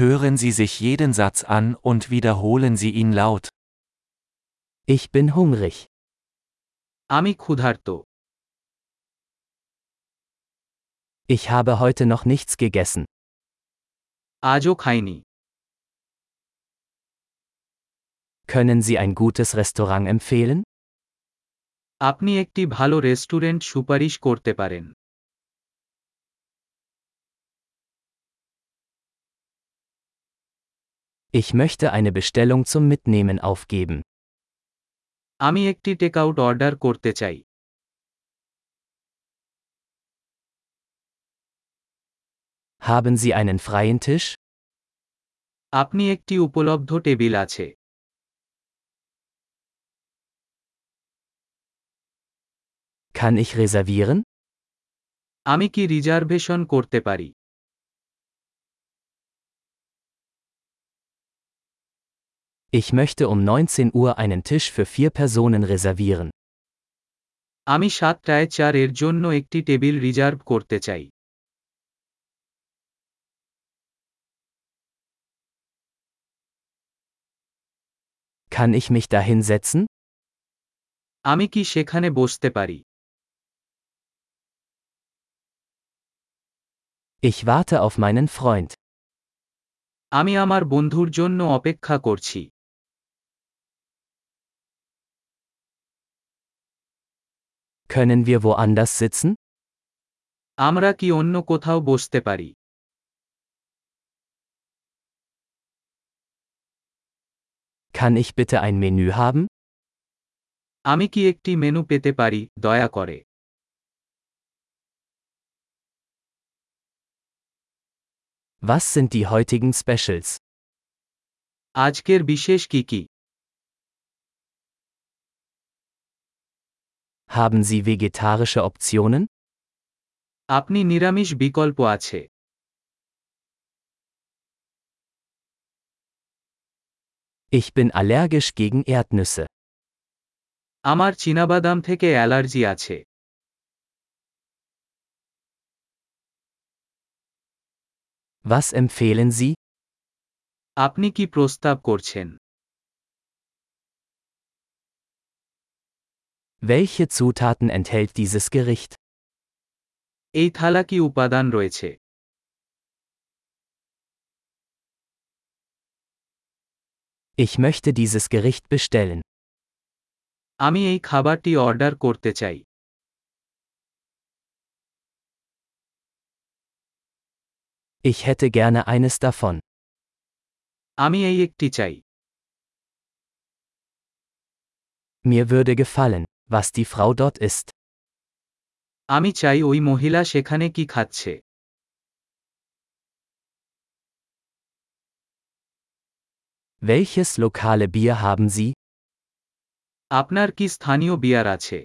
Hören Sie sich jeden Satz an und wiederholen Sie ihn laut. Ich bin hungrig. আমি ক্ষুধার্ত Ich habe heute noch nichts gegessen. আজও খাইনি Können Sie ein gutes Restaurant empfehlen? আপনি একটি ভালো রেস্টুরেন্ট সুপারিশ করতে পারেন Ich möchte eine Bestellung zum Mitnehmen aufgeben. আমি একটি টেকআউট অর্ডার করতে চাই Haben Sie einen freien Tisch? আপনি একটি উপলব্ধ টেবিল আছে Kann ich reservieren? আমি কি রিজার্ভেশন করতে পারি Ich möchte um 19 Uhr einen Tisch für vier Personen reservieren. আমি সাতটায় চার এর জন্য একটি টেবিল রিজার্ভ করতে চাই Kann ich mich da hinsetzen? আমি কি সেখানে বসতে পারি Ich warte auf meinen Freund. আমি আমার বন্ধুর জন্য অপেক্ষা করছি Können wir woanders sitzen? আমরা কি অন্য কোথাও বসতে পারি Kann ich bitte ein Menü haben? আমি কি একটি মেনু পেতে পারি দয়া করে Was sind die heutigen Specials? আজকের বিশেষ কি কি Haben Sie vegetarische Optionen? আপনি নিরামিষ বিকল্প আছে Ich bin allergisch gegen Erdnüsse. আমার চীনাবাদাম থেকে অ্যালার্জি আছে Was empfehlen Sie? আপনি কি প্রস্তাব করছেন Welche Zutaten enthält dieses Gericht? এই থালা কি উপাদান রয়েছে Ich möchte dieses Gericht bestellen. আমি এই খাবারটি অর্ডার করতে চাই Ich hätte gerne eines davon. আমি এই একটি চাই Mir würde gefallen, was die Frau dort isst. আমি চাই ওই মহিলা সেখানে কি খাচ্ছে Welches lokale Bier haben Sie? আপনার কি স্থানীয় বিয়ার আছে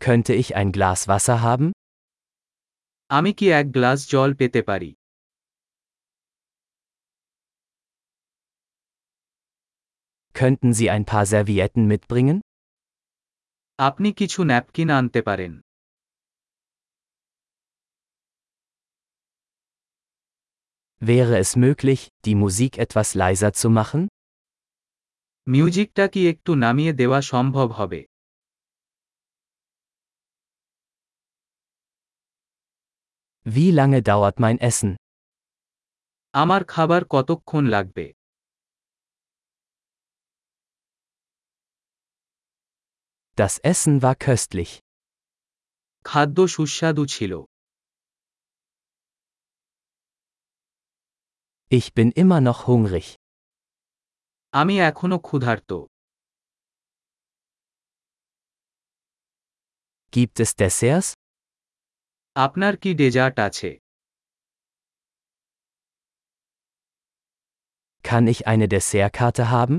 Könnte ich ein Glas Wasser haben? আমি কি এক গ্লাস জল পেতে পারি Könnten Sie ein paar Servietten mitbringen? আপনি কিছু ন্যাপকিন আনতে পারেন Wäre es möglich, die Musik etwas leiser zu machen? মিউজিকটা কি একটু নামিয়ে দেওয়া সম্ভব হবে Wie lange dauert mein Essen? আমার খাবার কতক্ষণ লাগবে Das Essen war köstlich. খাদ্য সুস্বাদু ছিল Ich bin immer noch hungrig. আমি এখনো ক্ষুধার্ত Gibt es Desserts? আপনার কি ডেজার্ট আছে Kann ich eine Dessertkarte haben?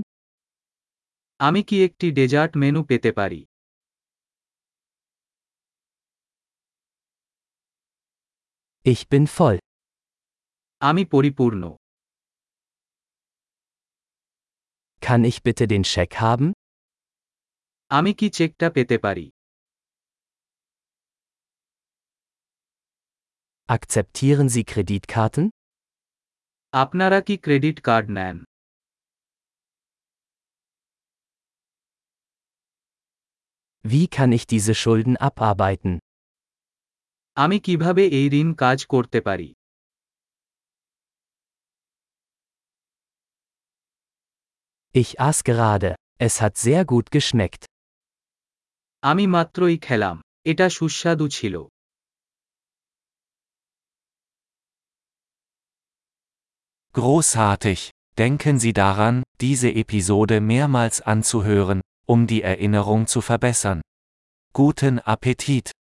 আমি কি একটি ডেজার্ট মেনু পেতে পারি Ich bin voll. আমি পরিপূর্ণ Kann ich bitte den Scheck haben? আমি কি চেকটা পেতে পারি Akzeptieren Sie Kreditkarten? আপনারা কি ক্রেডিট কার্ড নেন Wie kann ich diese Schulden abarbeiten? আমি কিভাবে এই ঋণ কাজ করতে পারি Ich aß gerade. Es hat sehr gut geschmeckt. আমি মাত্রই খেলাম এটা সুস্বাদু ছিল Großartig! Denken Sie daran, diese Episode mehrmals anzuhören, um die Erinnerung zu verbessern. Guten Appetit!